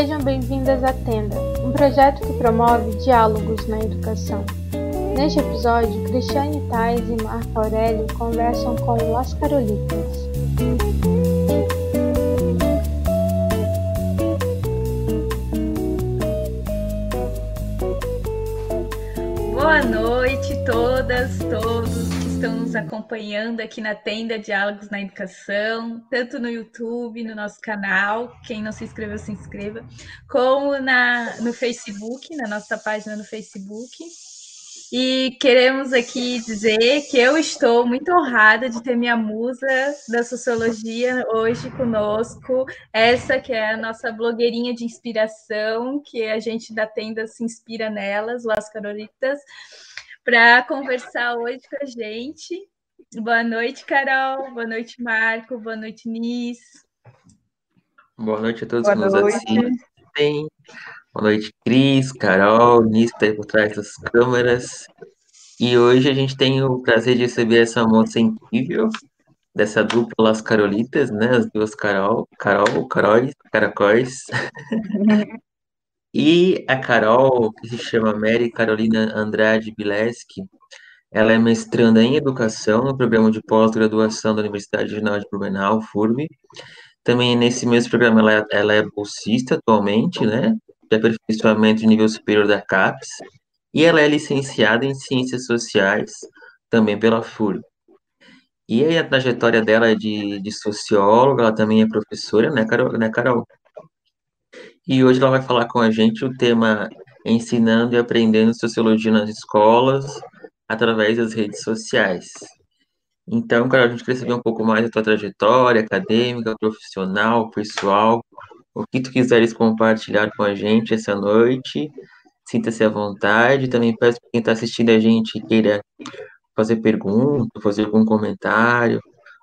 Sejam bem-vindas à Tenda, um projeto que promove diálogos na educação. Neste episódio, Cristiane Tais e Marco Aurélio conversam com Las Carolitas. Boa noite, todas, todos estão nos acompanhando aqui na Tenda Diálogos na Educação, tanto no YouTube, no nosso canal, quem não se inscreveu, se inscreva, como na, no Facebook, na nossa página no Facebook. E queremos aqui dizer que eu estou muito honrada de ter minha musa da sociologia hoje conosco, essa que é a nossa blogueirinha de inspiração, que a gente da tenda se inspira nelas, Las Carolitas, para conversar hoje com a gente. Boa noite, Carol. Boa noite, Marco. Boa noite, Nis. Boa noite a todos Boa que nos assistem. Boa noite, Cris, Carol, Nis tá aí por trás das câmeras. E hoje a gente tem o prazer de receber essa moça incrível, dessa dupla Las Carolitas, né? As duas Carol, Carol, Caróis, Caracóis. e a Carol, que se chama Mary Carolina Andrade Bileski, ela é mestranda em Educação no programa de pós-graduação da Universidade Regional de Blumenau, FURB. Também nesse mesmo programa ela, é, ela é bolsista atualmente, né? de aperfeiçoamento de nível superior da CAPES, e ela é licenciada em Ciências Sociais, também pela FURB. E aí a trajetória dela é de, de socióloga, ela também é professora, né, Carol? Né, Carol? E hoje ela vai falar com a gente o tema Ensinando e Aprendendo Sociologia nas Escolas através das redes sociais. Então, Carol, a gente queria saber um pouco mais da tua trajetória acadêmica, profissional, pessoal, o que tu quiseres compartilhar com a gente essa noite, sinta-se à vontade. Também peço para quem está assistindo a gente queira fazer pergunta, fazer algum comentário.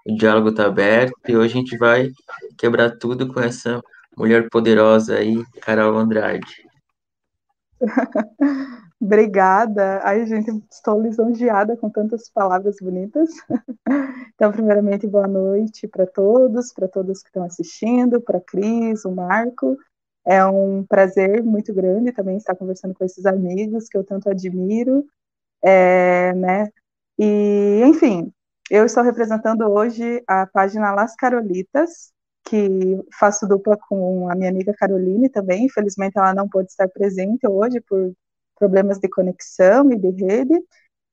O diálogo está aberto e hoje a gente vai quebrar tudo com essa mulher poderosa aí, Carol Andrade. Obrigada. Ai, gente, estou lisonjeada com tantas palavras bonitas. Então, primeiramente, boa noite para todos, para todos que estão assistindo, para Cris, o Marco. É um prazer muito grande também estar conversando com esses amigos que eu tanto admiro, é, né? E, enfim, eu estou representando hoje a página Las Carolitas, que faço dupla com a minha amiga Caroline também. Infelizmente, ela não pôde estar presente hoje por problemas de conexão e de rede,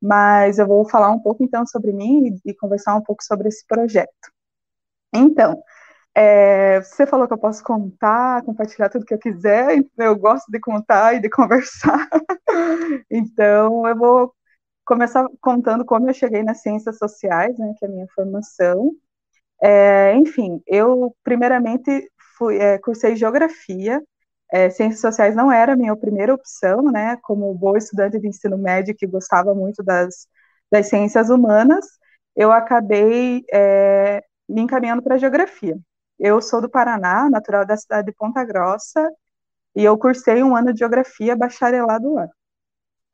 mas eu vou falar um pouco então sobre mim e, e conversar um pouco sobre esse projeto. Então, é, você falou que eu posso contar, compartilhar tudo que eu quiser, eu gosto de contar e de conversar. então, eu vou começar contando como eu cheguei nas ciências sociais, né, que é a minha formação. É, enfim, eu primeiramente fui, é, cursei geografia é, ciências sociais não era a minha primeira opção, né, como boa estudante de ensino médio que gostava muito das, das ciências humanas, eu acabei é, me encaminhando para geografia. Eu sou do Paraná, natural da cidade de Ponta Grossa, e eu cursei um ano de geografia bacharelado lá.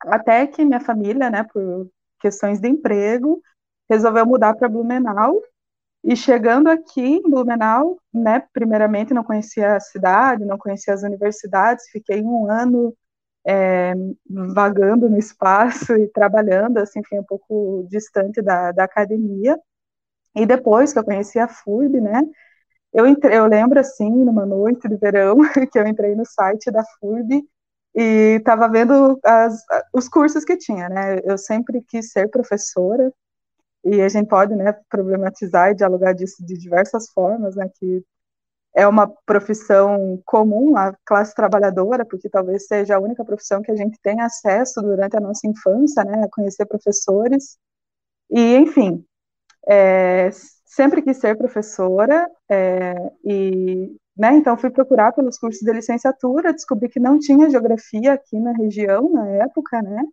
Até que minha família, né, por questões de emprego, resolveu mudar para Blumenau e chegando aqui em Blumenau, né, primeiramente não conhecia a cidade, não conhecia as universidades, fiquei um ano é, vagando no espaço e trabalhando, assim, um pouco distante da, da academia. E depois que eu conheci a FURB, né, eu, entrei, eu lembro, assim, numa noite de verão, que eu entrei no site da FURB e estava vendo as, os cursos que tinha, né, eu sempre quis ser professora, e a gente pode né, problematizar e dialogar disso de diversas formas, né, que é uma profissão comum à classe trabalhadora, porque talvez seja a única profissão que a gente tem acesso durante a nossa infância, né, a conhecer professores, e enfim, é, sempre quis ser professora, é, e né, então fui procurar pelos cursos de licenciatura, descobri que não tinha geografia aqui na região na época, né,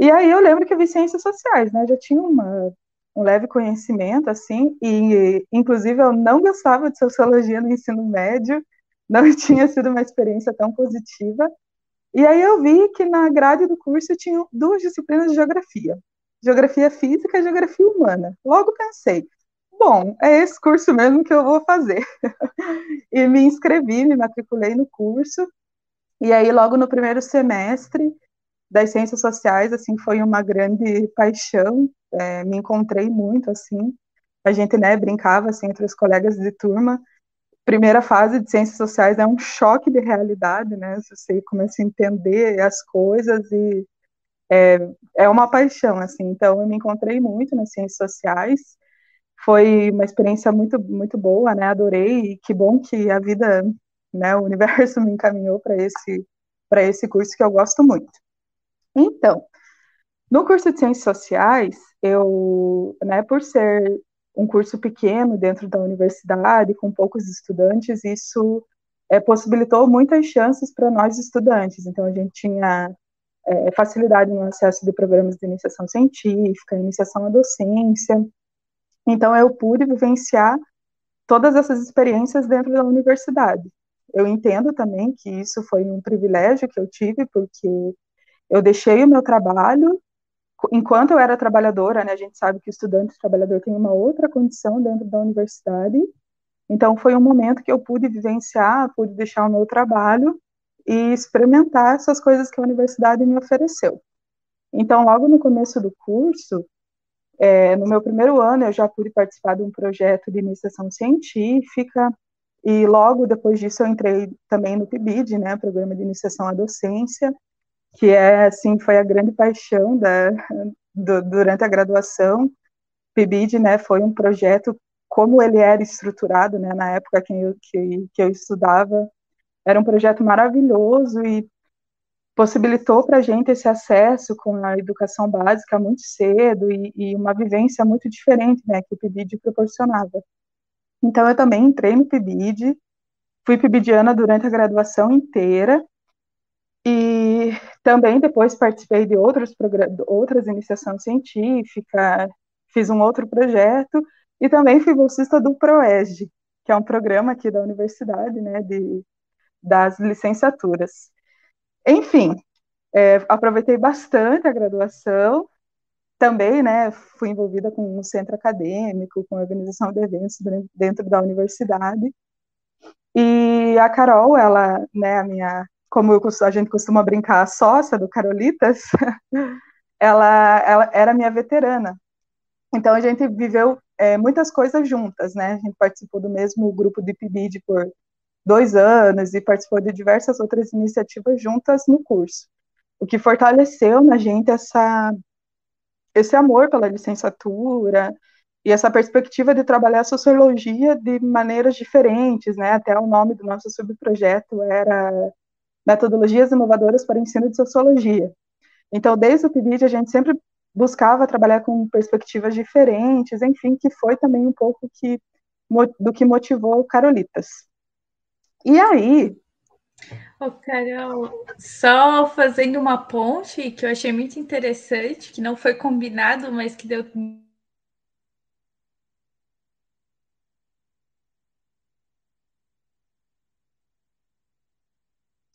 e aí eu lembro que eu vi ciências sociais, né? Já tinha uma, um leve conhecimento, assim, e inclusive eu não gostava de sociologia no ensino médio, não tinha sido uma experiência tão positiva. E aí eu vi que na grade do curso tinha duas disciplinas de geografia. Geografia física e geografia humana. Logo pensei, bom, é esse curso mesmo que eu vou fazer. e me inscrevi, me matriculei no curso, e aí logo no primeiro semestre das ciências sociais, assim, foi uma grande paixão, é, me encontrei muito, assim, a gente, né, brincava, assim, entre os colegas de turma, primeira fase de ciências sociais é um choque de realidade, né, você começa a entender as coisas e é, é uma paixão, assim, então eu me encontrei muito nas ciências sociais, foi uma experiência muito, muito boa, né, adorei, e que bom que a vida, né, o universo me encaminhou para esse, para esse curso que eu gosto muito. Então, no curso de Ciências Sociais, eu, né, por ser um curso pequeno dentro da universidade, com poucos estudantes, isso é, possibilitou muitas chances para nós estudantes. Então, a gente tinha é, facilidade no acesso de programas de iniciação científica, iniciação à docência. Então, eu pude vivenciar todas essas experiências dentro da universidade. Eu entendo também que isso foi um privilégio que eu tive, porque eu deixei o meu trabalho, enquanto eu era trabalhadora, né, a gente sabe que estudante trabalhador tem uma outra condição dentro da universidade, então foi um momento que eu pude vivenciar, pude deixar o meu trabalho e experimentar essas coisas que a universidade me ofereceu. Então, logo no começo do curso, é, no meu primeiro ano, eu já pude participar de um projeto de iniciação científica, e logo depois disso eu entrei também no PIBID, né, Programa de Iniciação à Docência, que é assim foi a grande paixão da, do, durante a graduação. PIBID, né, foi um projeto como ele era estruturado, né, na época que eu, que, que eu estudava, era um projeto maravilhoso e possibilitou para a gente esse acesso com a educação básica muito cedo e, e, uma vivência muito diferente, né, que o PIBID proporcionava. Então, eu também entrei no PIBID, fui PIBIDiana durante a graduação inteira, e também depois participei de outros outras iniciações científicas, fiz um outro projeto e também fui bolsista do PROESG, que é um programa aqui da universidade, né, de, das licenciaturas. Enfim, é, aproveitei bastante a graduação, também, né, fui envolvida com um centro acadêmico, com a organização de eventos dentro da universidade, e a Carol, ela, né, a minha como eu, a gente costuma brincar, a sócia do Carolitas, ela, ela era minha veterana. Então a gente viveu é, muitas coisas juntas, né? A gente participou do mesmo grupo de PIBID por dois anos e participou de diversas outras iniciativas juntas no curso, o que fortaleceu na gente essa esse amor pela licenciatura e essa perspectiva de trabalhar a sociologia de maneiras diferentes, né? Até o nome do nosso subprojeto era metodologias inovadoras para o ensino de sociologia. Então, desde o PIBID, a gente sempre buscava trabalhar com perspectivas diferentes, enfim, que foi também um pouco que, do que motivou Carolitas. E aí... Ô, Carol, só fazendo uma ponte que eu achei muito interessante, que não foi combinado, mas que deu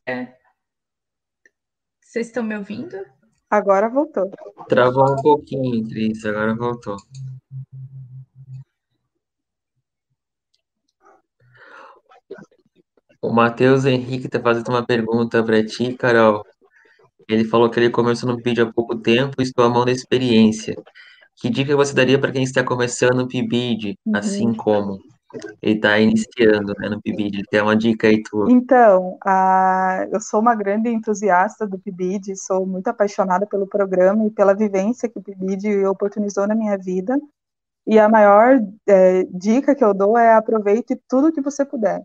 É. Vocês estão me ouvindo? Agora voltou. Travou um pouquinho, Cris, agora voltou. O Matheus Henrique está fazendo uma pergunta para ti, Carol. Ele falou que ele começou no PIBID há pouco tempo e estou à mão da experiência. Que dica você daria para quem está começando no PIBID, uhum. assim como? Ele está iniciando né, no PIBID, tem uma dica aí tua. Então, eu sou uma grande entusiasta do PIBID, sou muito apaixonada pelo programa e pela vivência que o PIBID oportunizou na minha vida. E a maior é, dica que eu dou é aproveite tudo que você puder.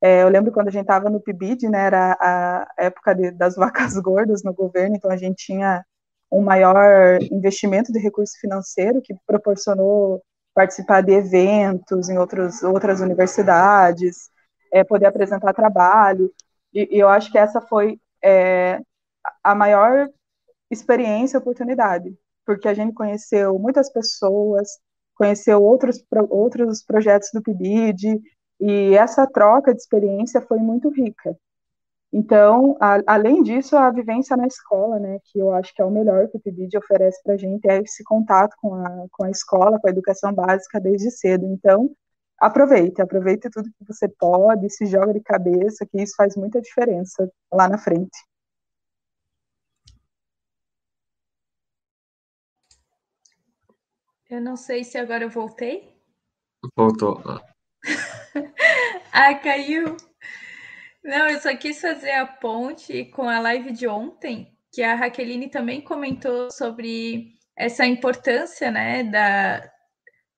É, eu lembro quando a gente estava no PIBID, né, era a época de, das vacas gordas no governo, então a gente tinha um maior investimento de recurso financeiro que proporcionou participar de eventos em outros, outras universidades, é, poder apresentar trabalho. E, e, eu acho que essa foi é, a maior experiência e oportunidade, porque a gente conheceu muitas pessoas, conheceu outros, outros projetos do PIBID, e essa troca de experiência foi muito rica. Então, a, além disso, a vivência na escola, né, que eu acho que é o melhor que o PIBID oferece para a gente, é esse contato com a, com a escola, com a educação básica desde cedo. Então, aproveite, aproveite tudo que você pode, se joga de cabeça, que isso faz muita diferença lá na frente. Eu não sei se agora eu voltei. Voltou. ah, caiu. Não, eu só quis fazer a ponte com a live de ontem, que a Raqueline também comentou sobre essa importância, né, da,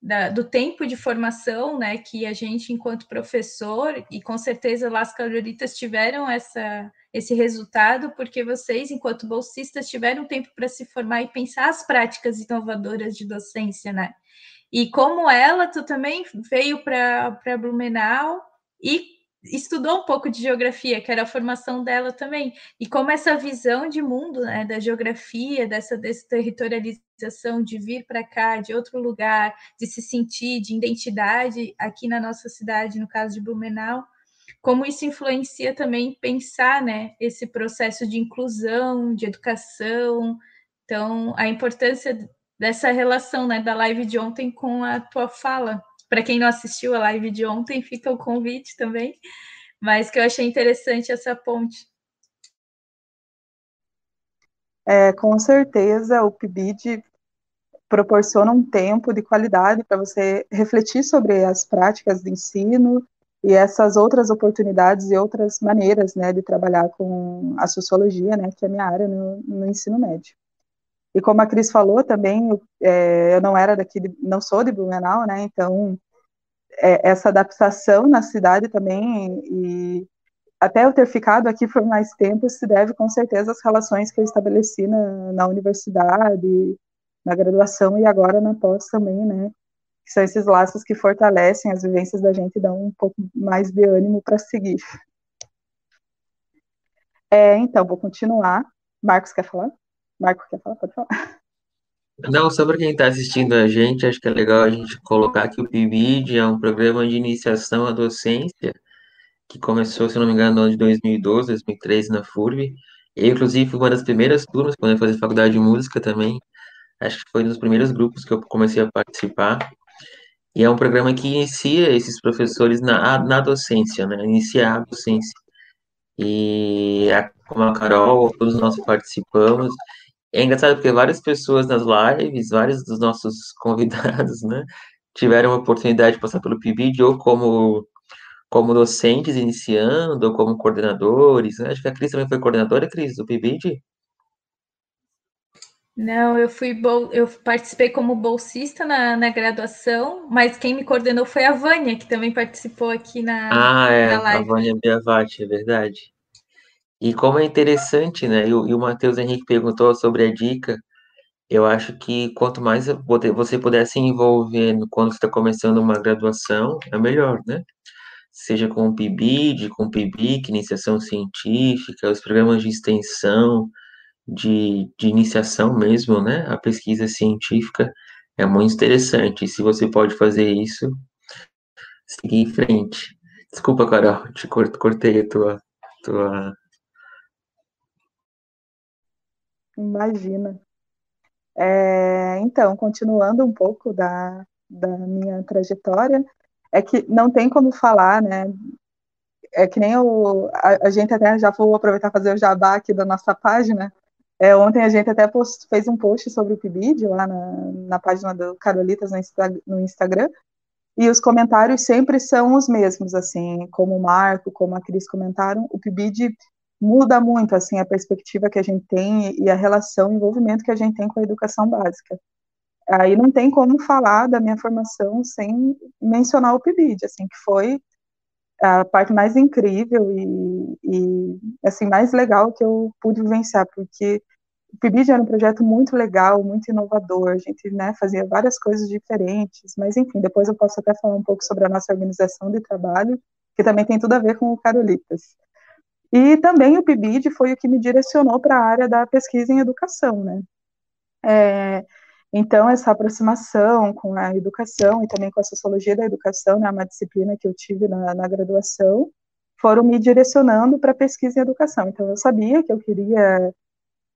da, do tempo de formação, né, que a gente, enquanto professor, e com certeza lá as caloritas tiveram essa, esse resultado, porque vocês, enquanto bolsistas, tiveram tempo para se formar e pensar as práticas inovadoras de docência, né? E como ela, tu também veio para Blumenau e estudou um pouco de geografia, que era a formação dela também, e como essa visão de mundo, né, da geografia, dessa desterritorialização, de vir para cá, de outro lugar, de se sentir, de identidade aqui na nossa cidade, no caso de Blumenau, como isso influencia também pensar, né, esse processo de inclusão, de educação, então a importância dessa relação, né, da live de ontem com a tua fala, para quem não assistiu a live de ontem, fica o convite também, mas que eu achei interessante essa ponte. É, com certeza, o PIBID proporciona um tempo de qualidade para você refletir sobre as práticas de ensino e essas outras oportunidades e outras maneiras né, de trabalhar com a sociologia, né, que é a minha área no, no ensino médio. E como a Cris falou também, eu, é, eu não era daqui, de, não sou de Blumenau, né? Então é, essa adaptação na cidade também e até eu ter ficado aqui por mais tempo se deve com certeza às relações que eu estabeleci na, na universidade, na graduação e agora na pós também, né? Que são esses laços que fortalecem as vivências da gente e dão um pouco mais de ânimo para seguir. É, então, vou continuar. Marcos quer falar? Marcos quer falar? Pode falar. Não, só para quem está assistindo a gente, acho que é legal a gente colocar que o PIBID é um programa de iniciação à docência que começou, se não me engano, no ano de 2012, 2013 na FURB. Eu, inclusive, fui uma das primeiras turmas, quando eu fazia faculdade de música também. Acho que foi um dos primeiros grupos que eu comecei a participar. E é um programa que inicia esses professores na, na docência, né? Inicia a docência. E, como a Carol, todos nós participamos. É engraçado porque várias pessoas nas lives, vários dos nossos convidados, né, tiveram a oportunidade de passar pelo PIBID ou como, como docentes iniciando, ou como coordenadores. Né? Acho que a Cris também foi coordenadora, Cris, do PIBID? Não, eu fui eu participei como bolsista na, na graduação, mas quem me coordenou foi a Vânia, que também participou aqui na, ah, é, na live. A Vânia Biavati, é verdade. E como é interessante, né? E o, Matheus Henrique perguntou sobre a dica. Eu acho que quanto mais você puder se envolver quando está começando uma graduação, é melhor, né? Seja com o PIBID, com o PIBIC, iniciação científica, os programas de extensão, de, de iniciação mesmo, né? A pesquisa científica é muito interessante. E se você pode fazer isso, seguir em frente. Desculpa, Carol, te cortei a tua, tua Imagina. É, então, continuando um pouco da, da minha trajetória, é que não tem como falar, né? É que nem o, a, a gente até já vou aproveitar fazer o jabá aqui da nossa página. É, ontem a gente até post, fez um post sobre o PIBID lá na, na página do Carolitas no, Insta, no Instagram, e os comentários sempre são os mesmos, assim, como o Marco, como a Cris comentaram, o PIBID muda muito assim a perspectiva que a gente tem e a relação, o envolvimento que a gente tem com a educação básica. Aí não tem como falar da minha formação sem mencionar o PIBID, assim, que foi a parte mais incrível e, e assim mais legal que eu pude vivenciar, porque o PIBID era um projeto muito legal, muito inovador, a gente né, fazia várias coisas diferentes, mas enfim, depois eu posso até falar um pouco sobre a nossa organização de trabalho, que também tem tudo a ver com o Carolitas. E também o PIBID foi o que me direcionou para a área da pesquisa em educação, né? É, então, essa aproximação com a educação e também com a sociologia da educação, né, uma disciplina que eu tive na, na graduação, foram me direcionando para pesquisa em educação. Então, eu sabia que eu queria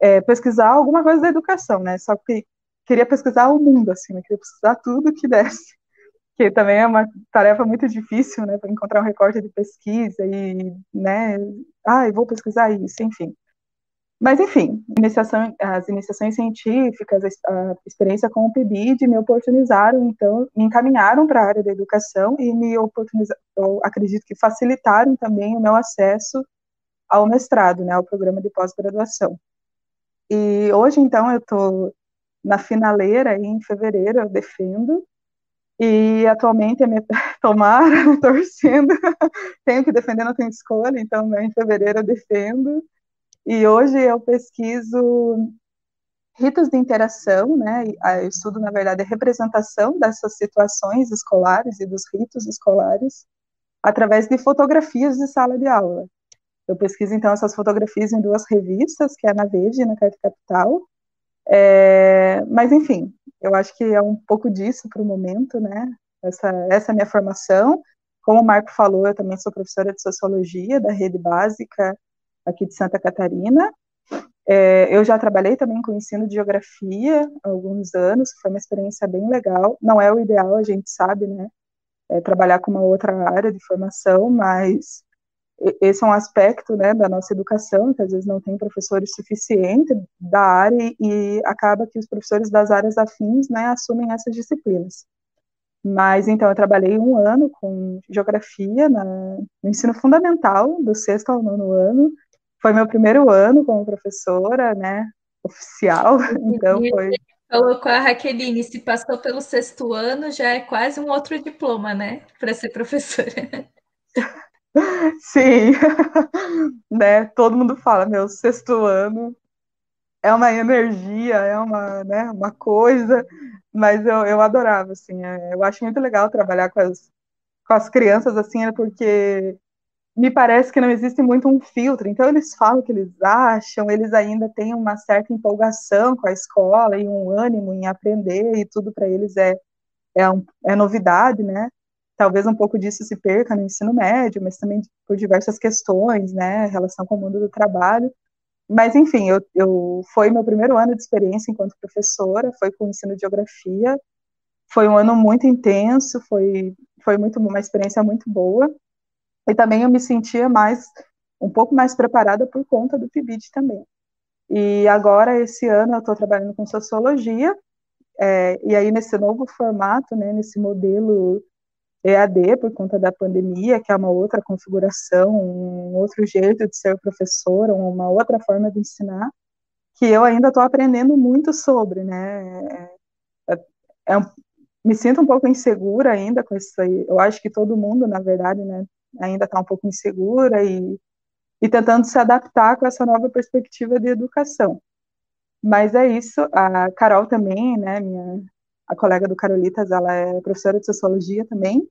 é, pesquisar alguma coisa da educação, né? Só que queria pesquisar o mundo, assim, né? Queria pesquisar tudo que desse. Que também é uma tarefa muito difícil, né? Para encontrar um recorte de pesquisa e, né? Ah, vou pesquisar isso, enfim. Mas, enfim, iniciação, as iniciações científicas, a experiência com o PIBID me oportunizaram, então, me encaminharam para a área da educação e me oportunizaram, acredito que facilitaram também o meu acesso ao mestrado, né, ao programa de pós-graduação. E hoje, então, eu estou na finaleira, em fevereiro eu defendo, e atualmente, é minha, tomara, torcendo, tenho que defender, não tenho escolha, então, né, em fevereiro eu defendo, e hoje eu pesquiso ritos de interação, né? Eu estudo, na verdade, a representação dessas situações escolares e dos ritos escolares através de fotografias de sala de aula. Eu pesquiso, então, essas fotografias em duas revistas, que é na Veja e na Carta Capital. É, mas, enfim, eu acho que é um pouco disso para o momento, né? Essa, essa é a minha formação. Como o Marco falou, eu também sou professora de Sociologia da Rede Básica aqui de Santa Catarina. É, eu já trabalhei também com ensino de geografia há alguns anos, foi uma experiência bem legal. Não é o ideal, a gente sabe, né? É, trabalhar com uma outra área de formação, mas esse é um aspecto né, da nossa educação, que às vezes não tem professores suficientes da área e acaba que os professores das áreas afins né, assumem essas disciplinas. Mas então eu trabalhei um ano com geografia na, no ensino fundamental, do sexto ao nono ano, foi meu primeiro ano como professora, né, oficial, então foi... Falou com a Raqueline, se passou pelo sexto ano, já é quase um outro diploma, né, para ser professora. Sim, né, todo mundo fala, meu, sexto ano é uma energia, é uma, né, uma coisa, mas eu, eu adorava, assim, é, eu acho muito legal trabalhar com as, com as crianças, assim, é porque me parece que não existe muito um filtro. Então, eles falam o que eles acham, eles ainda têm uma certa empolgação com a escola e um ânimo em aprender, e tudo para eles é, é, um, é novidade, né? Talvez um pouco disso se perca no ensino médio, mas também por diversas questões, né? Relação com o mundo do trabalho. Mas, enfim, eu, eu foi meu primeiro ano de experiência enquanto professora, foi com o ensino de geografia. Foi um ano muito intenso, foi, foi muito, uma experiência muito boa e também eu me sentia mais, um pouco mais preparada por conta do PIBID também. E agora, esse ano, eu estou trabalhando com sociologia, é, e aí nesse novo formato, né, nesse modelo EAD, por conta da pandemia, que é uma outra configuração, um outro jeito de ser professora, uma outra forma de ensinar, que eu ainda estou aprendendo muito sobre, né, é, é, é me sinto um pouco insegura ainda com isso aí, eu acho que todo mundo, na verdade, né, ainda está um pouco insegura e, e tentando se adaptar com essa nova perspectiva de educação. Mas é isso, a Carol também, né, minha, a colega do Carolitas, ela é professora de sociologia também,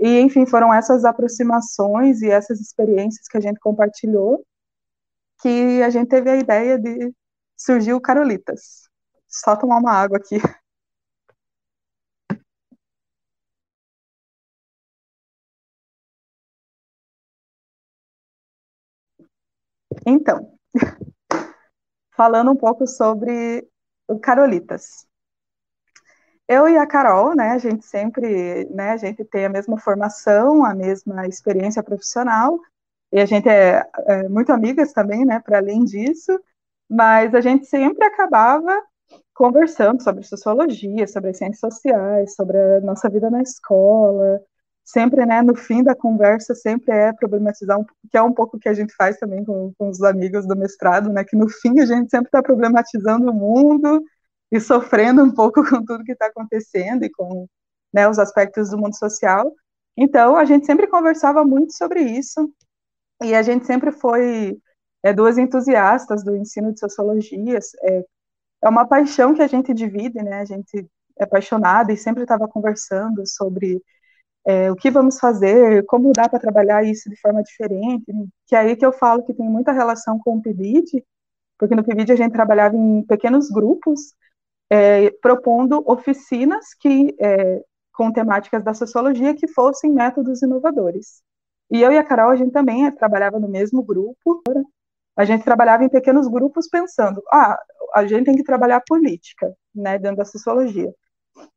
e, enfim, foram essas aproximações e essas experiências que a gente compartilhou que a gente teve a ideia de surgir o Carolitas. Só tomar uma água aqui. Então, falando um pouco sobre o Carolitas. Eu e a Carol, né, a gente sempre, né, a gente tem a mesma formação, a mesma experiência profissional, e a gente é, é muito amigas também, né, para além disso, mas a gente sempre acabava conversando sobre sociologia, sobre as ciências sociais, sobre a nossa vida na escola, sempre, né, no fim da conversa, sempre é problematizar, um, que é um pouco o que a gente faz também com, com os amigos do mestrado, né, que no fim a gente sempre está problematizando o mundo e sofrendo um pouco com tudo que está acontecendo e com né, os aspectos do mundo social. Então, a gente sempre conversava muito sobre isso e a gente sempre foi é, duas entusiastas do ensino de sociologia. É, é uma paixão que a gente divide, né? A gente é apaixonada e sempre estava conversando sobre é, o que vamos fazer, como dá para trabalhar isso de forma diferente, que é aí que eu falo que tem muita relação com o PIBID, porque no PIBID a gente trabalhava em pequenos grupos, é, propondo oficinas que é, com temáticas da sociologia que fossem métodos inovadores. E eu e a Carol, a gente também trabalhava no mesmo grupo. A gente trabalhava em pequenos grupos pensando, ah, a gente tem que trabalhar política, né, dentro da sociologia.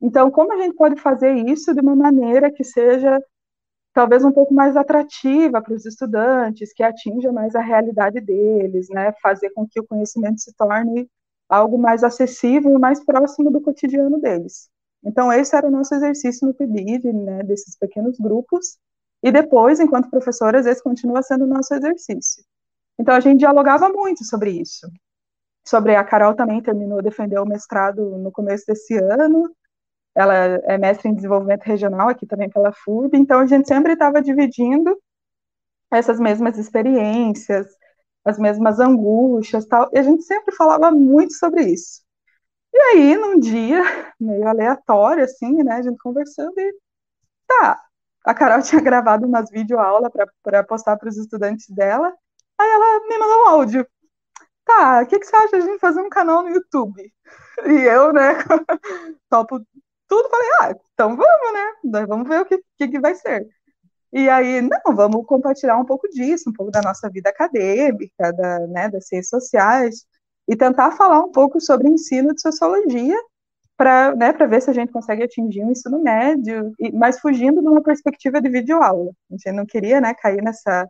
Então, como a gente pode fazer isso de uma maneira que seja talvez um pouco mais atrativa para os estudantes, que atinja mais a realidade deles, né, fazer com que o conhecimento se torne algo mais acessível e mais próximo do cotidiano deles. Então, esse era o nosso exercício no PIBID, né, desses pequenos grupos, e depois, enquanto professoras, esse continua sendo o nosso exercício. Então, a gente dialogava muito sobre isso. Sobre a Carol também terminou, defendeu o mestrado no começo desse ano, ela é mestre em desenvolvimento regional aqui também pela FURB, então a gente sempre estava dividindo essas mesmas experiências, as mesmas angústias, tal, e a gente sempre falava muito sobre isso. E aí, num dia, meio aleatório, assim, né, a gente conversando e, tá, a Carol tinha gravado umas videoaulas para postar para os estudantes dela, aí ela me mandou um áudio. Tá, o que, que você acha de a gente fazer um canal no YouTube? E eu, né, topo tudo, falei, ah, então vamos, né? Vamos ver o que, que, que vai ser. E aí, não, vamos compartilhar um pouco disso, um pouco da nossa vida acadêmica, da, né, das ciências sociais, e tentar falar um pouco sobre ensino de sociologia, para né, ver se a gente consegue atingir um ensino médio, e, mas fugindo de uma perspectiva de videoaula. A gente não queria né, cair nessa,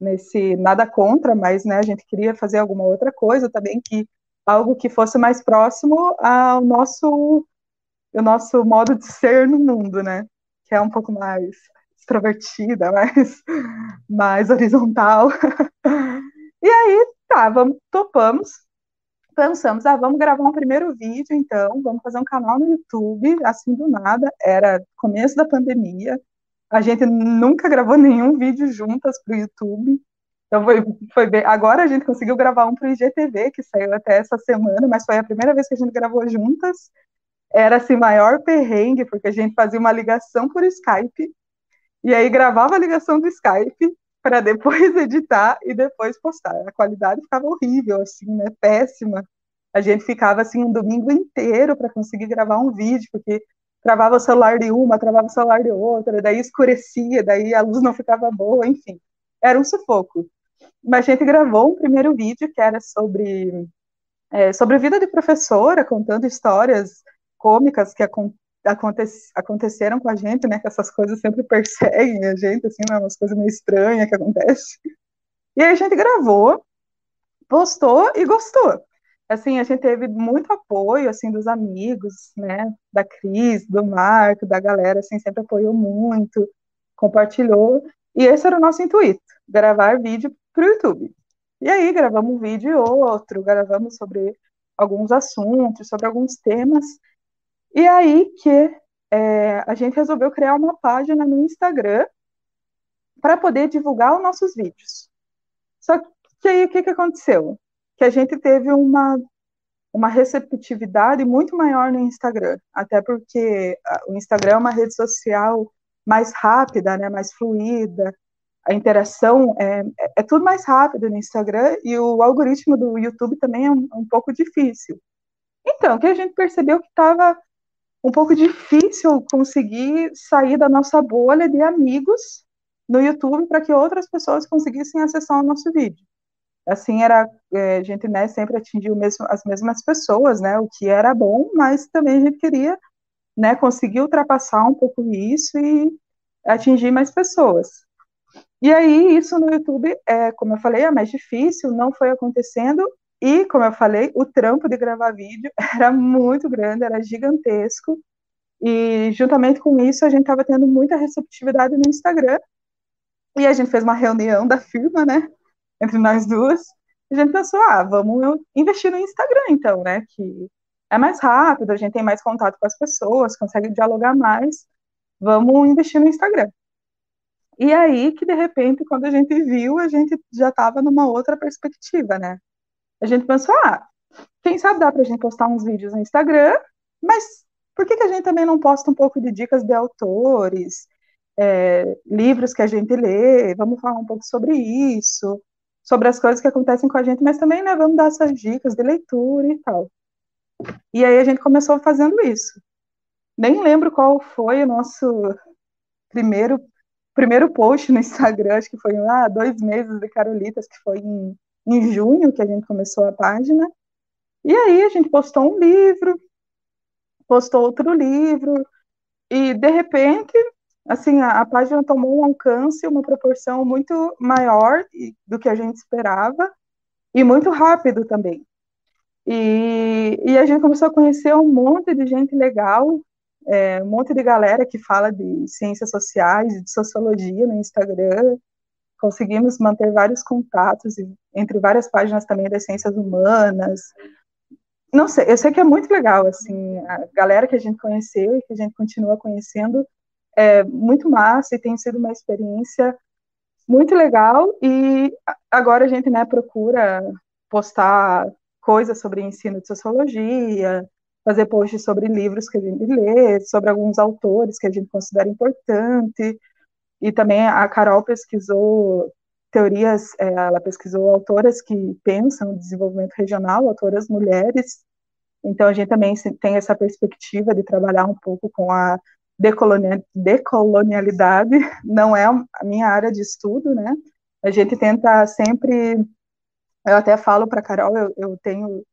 nesse nada contra, mas né, a gente queria fazer alguma outra coisa também, que algo que fosse mais próximo ao nosso o nosso modo de ser no mundo, né? Que é um pouco mais extrovertida, mais, mais horizontal. e aí, tá, vamos, topamos, pensamos, ah, vamos gravar um primeiro vídeo, então, vamos fazer um canal no YouTube, assim do nada, era começo da pandemia, a gente nunca gravou nenhum vídeo juntas para o YouTube, então foi, foi bem, agora a gente conseguiu gravar um para o IGTV, que saiu até essa semana, mas foi a primeira vez que a gente gravou juntas, era assim maior perrengue, porque a gente fazia uma ligação por Skype e aí gravava a ligação do Skype para depois editar e depois postar. A qualidade ficava horrível, assim, né? Péssima. A gente ficava assim um domingo inteiro para conseguir gravar um vídeo, porque travava o celular de uma, travava o celular de outra, daí escurecia, daí a luz não ficava boa, enfim. Era um sufoco. Mas a gente gravou um primeiro vídeo que era sobre é, sobre vida de professora, contando histórias cômicas que aconte, aconteceram com a gente, né? Que essas coisas sempre perseguem a gente, assim, né, umas coisas meio estranhas que acontecem. E aí a gente gravou, postou e gostou. Assim, a gente teve muito apoio, assim, dos amigos, né? Da Cris, do Marco, da galera, assim, sempre apoiou muito, compartilhou. E esse era o nosso intuito, gravar vídeo para o YouTube. E aí gravamos um vídeo e outro, gravamos sobre alguns assuntos, sobre alguns temas, e aí que é, a gente resolveu criar uma página no Instagram para poder divulgar os nossos vídeos. Só que aí o que, que aconteceu? Que a gente teve uma, uma receptividade muito maior no Instagram, até porque o Instagram é uma rede social mais rápida, né, mais fluida, a interação é, é tudo mais rápido no Instagram e o algoritmo do YouTube também é um, um pouco difícil. Então, que a gente percebeu que estava um pouco difícil conseguir sair da nossa bolha de amigos no YouTube para que outras pessoas conseguissem acessar o nosso vídeo. Assim era, é, a gente né, sempre atingiu mesmo, as mesmas pessoas, né, o que era bom, mas também a gente queria né, conseguir ultrapassar um pouco isso e atingir mais pessoas. E aí, isso no YouTube, é, como eu falei, é mais difícil, não foi acontecendo, e, como eu falei, o trampo de gravar vídeo era muito grande, era gigantesco. E, juntamente com isso, a gente estava tendo muita receptividade no Instagram. E a gente fez uma reunião da firma, né? Entre nós duas. A gente pensou, ah, vamos investir no Instagram, então, né? Que é mais rápido, a gente tem mais contato com as pessoas, consegue dialogar mais. Vamos investir no Instagram. E aí que, de repente, quando a gente viu, a gente já estava numa outra perspectiva, né? A gente pensou, ah, quem sabe dá para a gente postar uns vídeos no Instagram, mas por que, que a gente também não posta um pouco de dicas de autores, é, livros que a gente lê, vamos falar um pouco sobre isso, sobre as coisas que acontecem com a gente, mas também, né, vamos dar essas dicas de leitura e tal. E aí a gente começou fazendo isso. Nem lembro qual foi o nosso primeiro primeiro post no Instagram, acho que foi ah, dois meses de Carolitas, que foi em, em junho que a gente começou a página. E aí a gente postou um livro, postou outro livro, e de repente, assim, a, a página tomou um alcance, uma proporção muito maior do que a gente esperava, e muito rápido também. E, e a gente começou a conhecer um monte de gente legal, é, um monte de galera que fala de ciências sociais, de sociologia no Instagram. Conseguimos manter vários contatos entre várias páginas também das ciências humanas. Não sei, eu sei que é muito legal, assim, a galera que a gente conheceu e que a gente continua conhecendo é muito massa e tem sido uma experiência muito legal e agora a gente, né, procura postar coisas sobre ensino de sociologia, fazer posts sobre livros que a gente lê, sobre alguns autores que a gente considera importante. E também a Carol pesquisou teorias, é, ela pesquisou autoras que pensam no desenvolvimento regional, autoras mulheres. Então a gente também tem essa perspectiva de trabalhar um pouco com a decolonialidade. Não é a minha área de estudo, né? A gente tenta sempre eu até falo para Carol, eu, eu tenho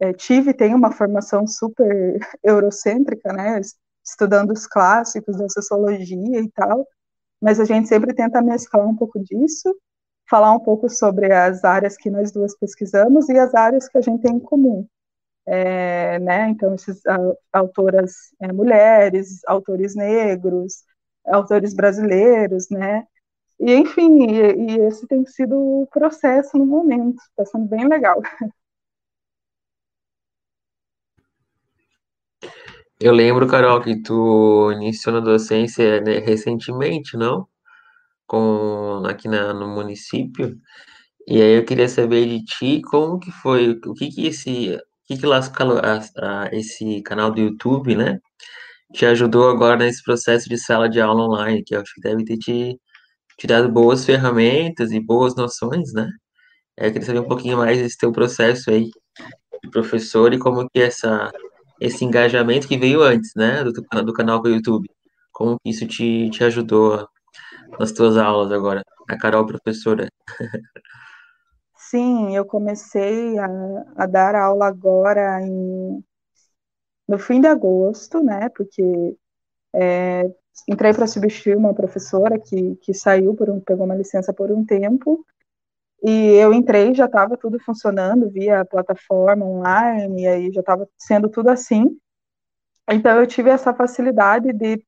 é, tive tenho uma formação super eurocêntrica, né, estudando os clássicos da sociologia e tal, mas a gente sempre tenta mesclar um pouco disso, falar um pouco sobre as áreas que nós duas pesquisamos e as áreas que a gente tem em comum. É, né, então, esses autoras é, mulheres, autores negros, autores brasileiros, né, e, enfim, e, e esse tem sido o processo no momento, está sendo bem legal. Eu lembro, Carol, que tu iniciou na docência né, recentemente, não? Com, aqui na, no município. E aí eu queria saber de ti como que foi, o que que esse, o que que a, a, esse canal do YouTube, né? Te ajudou agora nesse processo de sala de aula online, que eu acho que deve ter te te dado boas ferramentas e boas noções, né? É, eu queria saber um pouquinho mais desse teu processo aí de professor e como que essa, esse engajamento que veio antes, né, do, do canal do YouTube, como que isso te, te ajudou nas tuas aulas agora, a Carol professora. Sim, eu comecei a, a dar aula agora em, no fim de agosto, né, porque é, entrei para substituir uma professora que, que saiu, por um, pegou uma licença por um tempo, e eu entrei, já estava tudo funcionando via plataforma online, e aí já estava sendo tudo assim. Então eu tive essa facilidade de,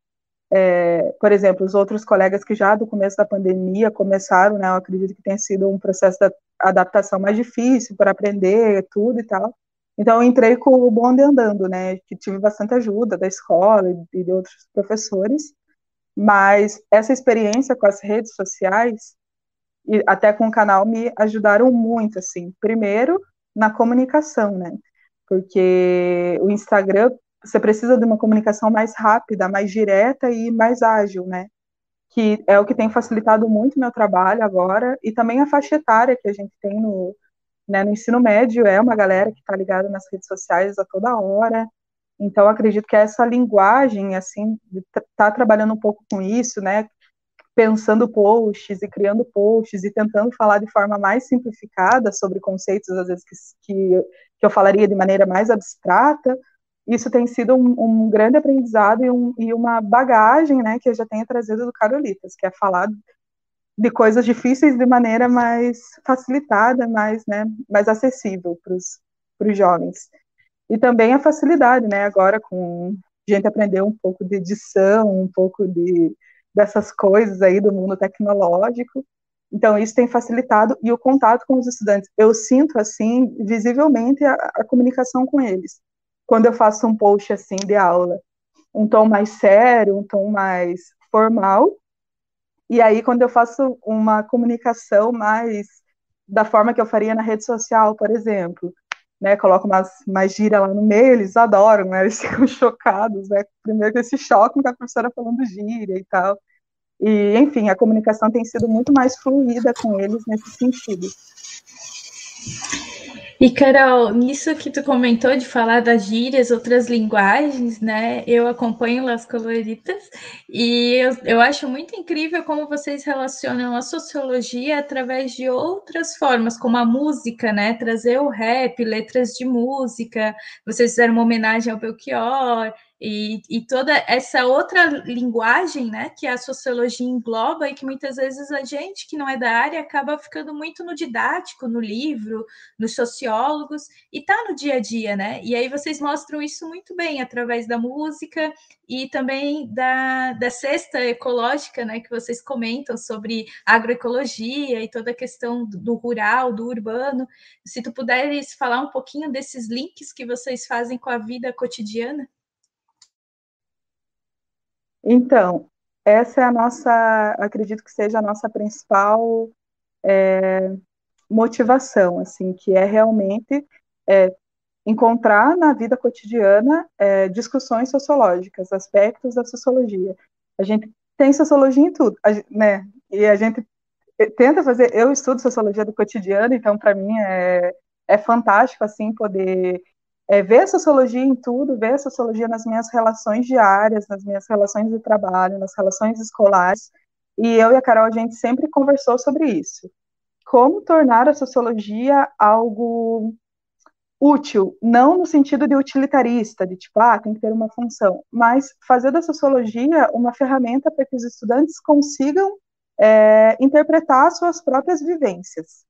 é, por exemplo, os outros colegas que já do começo da pandemia começaram, né, eu acredito que tenha sido um processo de adaptação mais difícil para aprender tudo e tal. Então, eu entrei com o bonde andando, né? Que tive bastante ajuda da escola e de outros professores. Mas essa experiência com as redes sociais e até com o canal me ajudaram muito, assim. Primeiro, na comunicação, né? Porque o Instagram, você precisa de uma comunicação mais rápida, mais direta e mais ágil, né? Que é o que tem facilitado muito meu trabalho agora e também a faixa etária que a gente tem no, né, no ensino médio é uma galera que está ligada nas redes sociais a toda hora, então acredito que essa linguagem, assim, tá trabalhando um pouco com isso, né, pensando posts e criando posts e tentando falar de forma mais simplificada sobre conceitos, às vezes, que, que, que eu falaria de maneira mais abstrata, isso tem sido um, um grande aprendizado e, um, e, uma bagagem, né, que eu já tenho trazido do Carolitas, que é falar de coisas difíceis de maneira mais facilitada, mais, né, mais acessível para os jovens. E também a facilidade, né, agora com a gente aprender um pouco de edição, um pouco de dessas coisas aí do mundo tecnológico. Então isso tem facilitado e o contato com os estudantes. Eu sinto assim visivelmente a, a comunicação com eles. Quando eu faço um post assim de aula, um tom mais sério, um tom mais formal, e aí, quando eu faço uma comunicação mais da forma que eu faria na rede social, por exemplo, né, coloco umas, mais gira lá no meio, eles adoram, né, eles ficam chocados, né, primeiro que se chocam com a professora falando gíria e tal, e, enfim, a comunicação tem sido muito mais fluida com eles nesse sentido. E, Carol, nisso que tu comentou de falar das gírias, outras linguagens, né? Eu acompanho Las Coloritas e eu, eu acho muito incrível como vocês relacionam a sociologia através de outras formas, como a música, né? Trazer o rap, letras de música. Vocês fizeram uma homenagem ao Belchior, e, e, toda essa outra linguagem, né, que a sociologia engloba e que muitas vezes a gente que não é da área acaba ficando muito no didático, no livro, nos sociólogos e tá no dia a dia, né? E aí vocês mostram isso muito bem através da música e também da, da cesta ecológica, né, que vocês comentam sobre agroecologia e toda a questão do, do rural, do urbano. Se tu puderes falar um pouquinho desses links que vocês fazem com a vida cotidiana. Então, essa é a nossa, acredito que seja a nossa principal é, motivação, assim, que é realmente é, encontrar na vida cotidiana é, discussões sociológicas, aspectos da sociologia. A gente tem sociologia em tudo, né? E a gente tenta fazer. Eu estudo sociologia do cotidiano, então para mim é, é fantástico assim poder é, ver a sociologia em tudo, ver a sociologia nas minhas relações diárias, nas minhas relações de trabalho, nas relações escolares. E eu e a Carol, a gente sempre conversou sobre isso. Como tornar a sociologia algo útil, não no sentido de utilitarista, de tipo, ah, tem que ter uma função, mas fazer da sociologia uma ferramenta para que os estudantes consigam é, interpretar suas próprias vivências.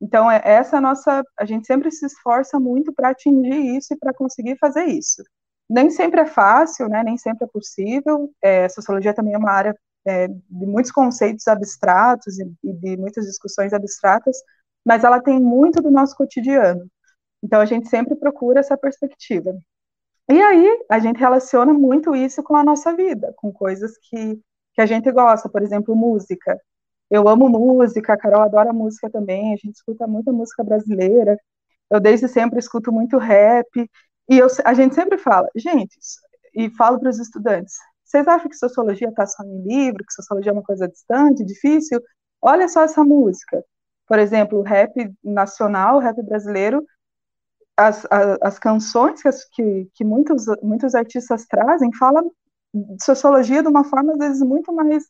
Então, é, essa é nossa. A gente sempre se esforça muito para atingir isso e para conseguir fazer isso. Nem sempre é fácil, né? nem sempre é possível. É, sociologia também é uma área é, de muitos conceitos abstratos e, e de muitas discussões abstratas, mas ela tem muito do nosso cotidiano. Então, a gente sempre procura essa perspectiva. E aí, a gente relaciona muito isso com a nossa vida, com coisas que, que a gente gosta, por exemplo, música. Eu amo música, a Carol adora música também, a gente escuta muita música brasileira. Eu desde sempre escuto muito rap. E eu, a gente sempre fala, gente, e falo para os estudantes, vocês acham que sociologia está só em livro, que sociologia é uma coisa distante, difícil? Olha só essa música. Por exemplo, o rap nacional, o rap brasileiro, as, as, as canções que, que muitos, muitos artistas trazem falam de sociologia de uma forma, às vezes, muito mais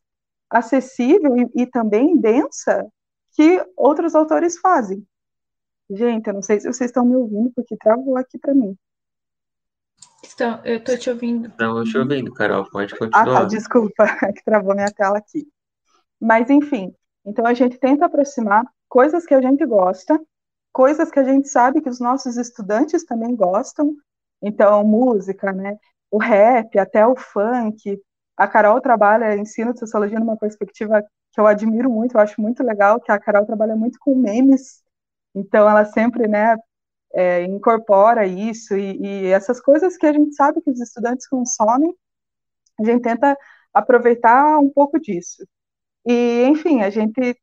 acessível e, e também densa que outros autores fazem. Gente, eu não sei se vocês estão me ouvindo, porque travou aqui para mim. Então, eu estou te ouvindo. Estamos te ouvindo, Carol, pode continuar. Ah, tá, desculpa, é que travou minha tela aqui. Mas, enfim, então a gente tenta aproximar coisas que a gente gosta, coisas que a gente sabe que os nossos estudantes também gostam, então, música, né? O rap, até o funk, a Carol trabalha ensino de sociologia numa perspectiva que eu admiro muito, eu acho muito legal, que a Carol trabalha muito com memes, então ela sempre, né, é, incorpora isso e, e, essas coisas que a gente sabe que os estudantes consomem, a gente tenta aproveitar um pouco disso. E, enfim, a gente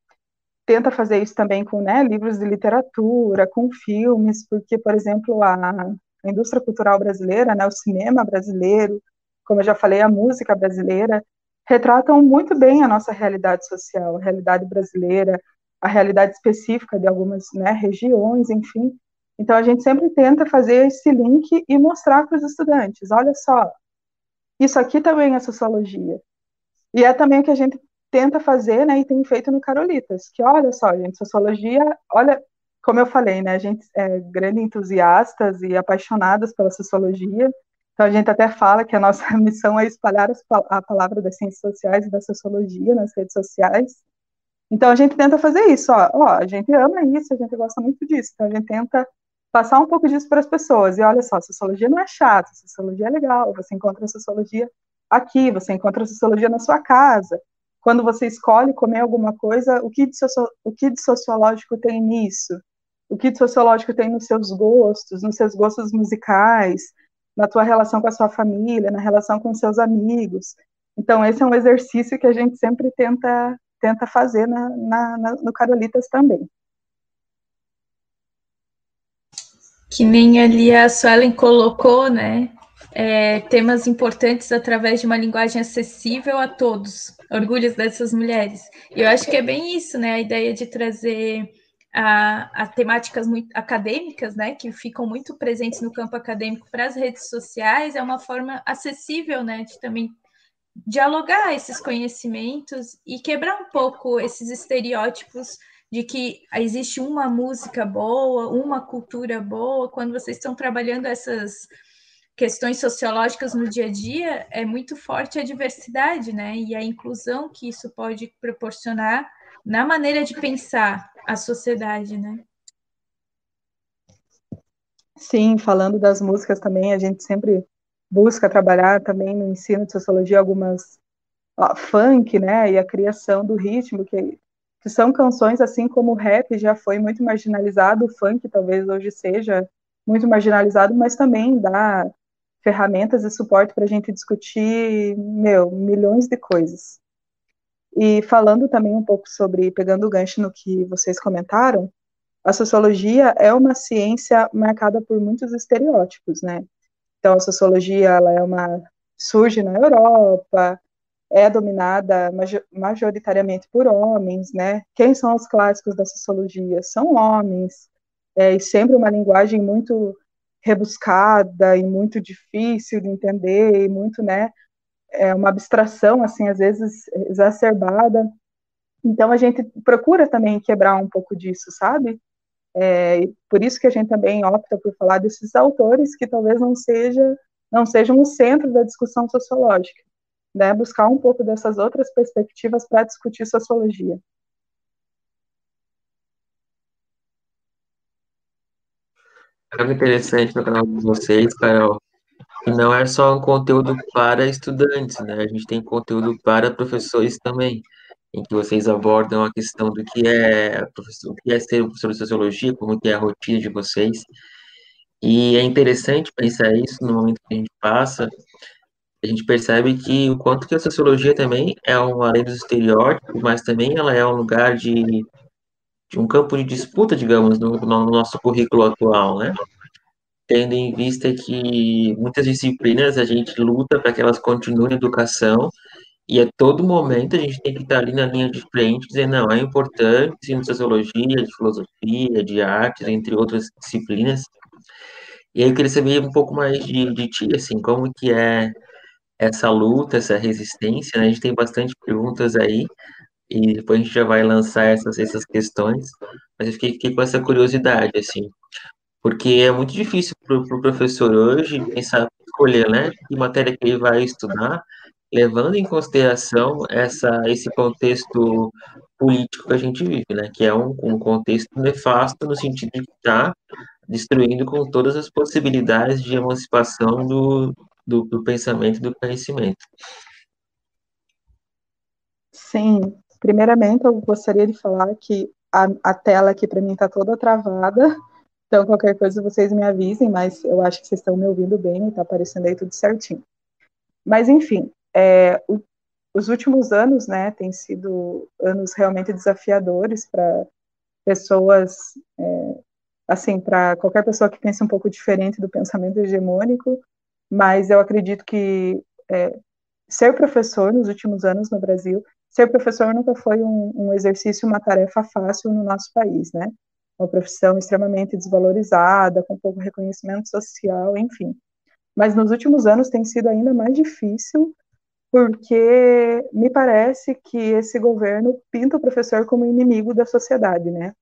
tenta fazer isso também com né, livros de literatura, com filmes, porque, por exemplo, a, indústria cultural brasileira, né, o cinema brasileiro, como eu já falei, a música brasileira, retratam muito bem a nossa realidade social, a realidade brasileira, a realidade específica de algumas né, regiões, enfim. Então, a gente sempre tenta fazer esse link e mostrar para os estudantes: olha só, isso aqui também é sociologia. E é também o que a gente tenta fazer, né, e tem feito no Carolitas, que olha só, gente, sociologia, olha, como eu falei, né, a gente é grande entusiastas e apaixonadas pela sociologia, então, a gente até fala que a nossa missão é espalhar a palavra das ciências sociais e da sociologia nas redes sociais. Então, a gente tenta fazer isso. Ó, ó, a gente ama isso, a gente gosta muito disso. Então, a gente tenta passar um pouco disso para as pessoas. E olha só, sociologia não é chato, sociologia é legal. Você encontra sociologia aqui, você encontra sociologia na sua casa. Quando você escolhe comer alguma coisa, o que de, socio, o que de sociológico tem nisso? O que de sociológico tem nos seus gostos, nos seus gostos musicais? Na tua relação com a sua família, na relação com seus amigos. Então, esse é um exercício que a gente sempre tenta, tenta fazer na, na, na no Carolitas também. Que nem ali a Suelen colocou, né? É, temas importantes através de uma linguagem acessível a todos. Orgulhos dessas mulheres. E eu acho que é bem isso, né? A ideia de trazer a, a, temáticas muito acadêmicas, né, que ficam muito presentes no campo acadêmico para as redes sociais, é uma forma acessível, né, de também dialogar esses conhecimentos e quebrar um pouco esses estereótipos de que existe uma música boa, uma cultura boa, quando vocês estão trabalhando essas questões sociológicas no dia a dia, é muito forte a diversidade, né? E a inclusão que isso pode proporcionar na maneira de pensar a sociedade, né? Sim, falando das músicas também, a gente sempre busca trabalhar também no ensino de sociologia algumas ó, funk, né, e a criação do ritmo, que, que são canções assim como o rap já foi muito marginalizado, o funk talvez hoje seja muito marginalizado, mas também dá ferramentas e suporte para a gente discutir, meu, milhões de coisas. E falando também um pouco sobre, pegando o gancho no que vocês comentaram, a sociologia é uma ciência marcada por muitos estereótipos, né? Então, a sociologia ela é uma surge na Europa, é dominada majoritariamente por homens, né? Quem são os clássicos da sociologia? São homens, é, e sempre uma linguagem muito rebuscada e muito difícil de entender e muito, né? É uma abstração, assim, às vezes exacerbada. Então, a gente procura também quebrar um pouco disso, sabe? É, por isso que a gente também opta por falar desses autores que talvez não seja não sejam o centro da discussão sociológica, né? Buscar um pouco dessas outras perspectivas para discutir sociologia. É interessante no canal de vocês, Carol, não é só um conteúdo para estudantes, né? A gente tem conteúdo para professores também em que vocês abordam a questão do que é o que é ser professor de sociologia, como que é a rotina de vocês. E é interessante pensar isso no momento que a gente passa, a gente percebe que o quanto que a sociologia também é um além dos estereótipos, mas também ela é um lugar de, de um campo de disputa, digamos, no, no nosso currículo atual, né? Tendo em vista que muitas disciplinas a gente luta para que elas continuem a educação, e a todo momento a gente tem que estar ali na linha de frente, dizendo, não, é importante ensino de sociologia, de filosofia, de artes, entre outras disciplinas. E aí eu queria saber um pouco mais de, de ti, assim, como que é essa luta, essa resistência, né? A gente tem bastante perguntas aí, e depois a gente já vai lançar essas, essas questões, mas eu fiquei, fiquei com essa curiosidade, assim, porque é muito difícil para o pro professor hoje pensar, escolher, né, que matéria que ele vai estudar, levando em consideração essa, esse contexto político que a gente vive, né? Que é um, um contexto nefasto no sentido de estar destruindo com todas as possibilidades de emancipação do, do, do pensamento e do conhecimento. Sim, primeiramente eu gostaria de falar que a, a tela aqui para mim está toda travada, então qualquer coisa vocês me avisem, mas eu acho que vocês estão me ouvindo bem e está aparecendo aí tudo certinho. Mas enfim, é, o, os últimos anos, né, têm sido anos realmente desafiadores para pessoas, é, assim, para qualquer pessoa que pense um pouco diferente do pensamento hegemônico, mas eu acredito que é, ser professor nos últimos anos no Brasil, ser professor nunca foi um, um exercício, uma tarefa fácil no nosso país, né? Uma profissão extremamente desvalorizada, com pouco reconhecimento social, enfim. Mas nos últimos anos tem sido ainda mais difícil porque me parece que esse governo pinta o professor como inimigo da sociedade, né?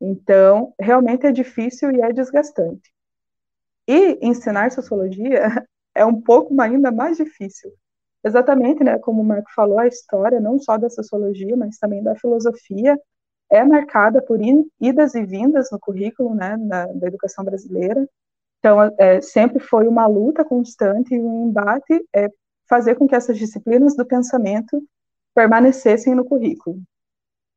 Então, realmente é difícil e é desgastante. E ensinar sociologia é um pouco ainda mais difícil. Exatamente, né, como o Marco falou, a história não só da sociologia, mas também da filosofia é marcada por idas e vindas no currículo, né, da, da educação brasileira. Então, é, sempre foi uma luta constante e um embate é, fazer com que essas disciplinas do pensamento permanecessem no currículo.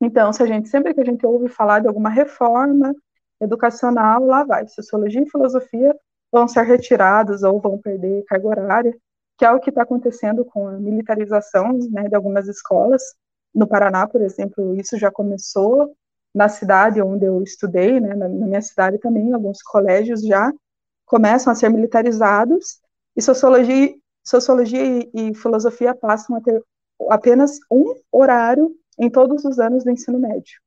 Então, se a gente sempre que a gente ouve falar de alguma reforma educacional, lá vai, sociologia e filosofia vão ser retirados ou vão perder carga horária, que é o que está acontecendo com a militarização né, de algumas escolas. No Paraná, por exemplo, isso já começou na cidade onde eu estudei, né, na, minha cidade também, alguns colégios já começam a ser militarizados, e sociologia sociologia e, e filosofia passam a ter apenas um horário em todos os anos do ensino médio.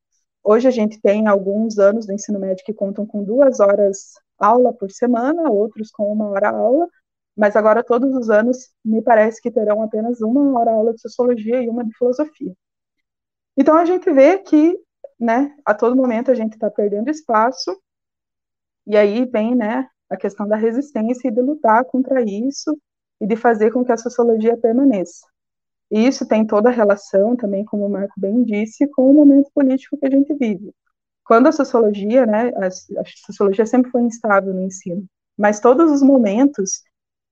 hoje a gente tem alguns anos do ensino médio que contam com duas horas aula por semana, outros com uma hora aula, mas agora todos os anos me parece que terão apenas uma hora aula de sociologia e uma de filosofia. Então a gente vê que, né, a todo momento a gente está perdendo espaço, e aí vem, né, a questão da resistência e de lutar contra isso e de fazer com que a sociologia permaneça. E isso tem toda a relação também, como o Marco bem disse, com o momento político que a gente vive. Quando a sociologia, né, a, sociologia sempre foi instável no ensino, mas todos os momentos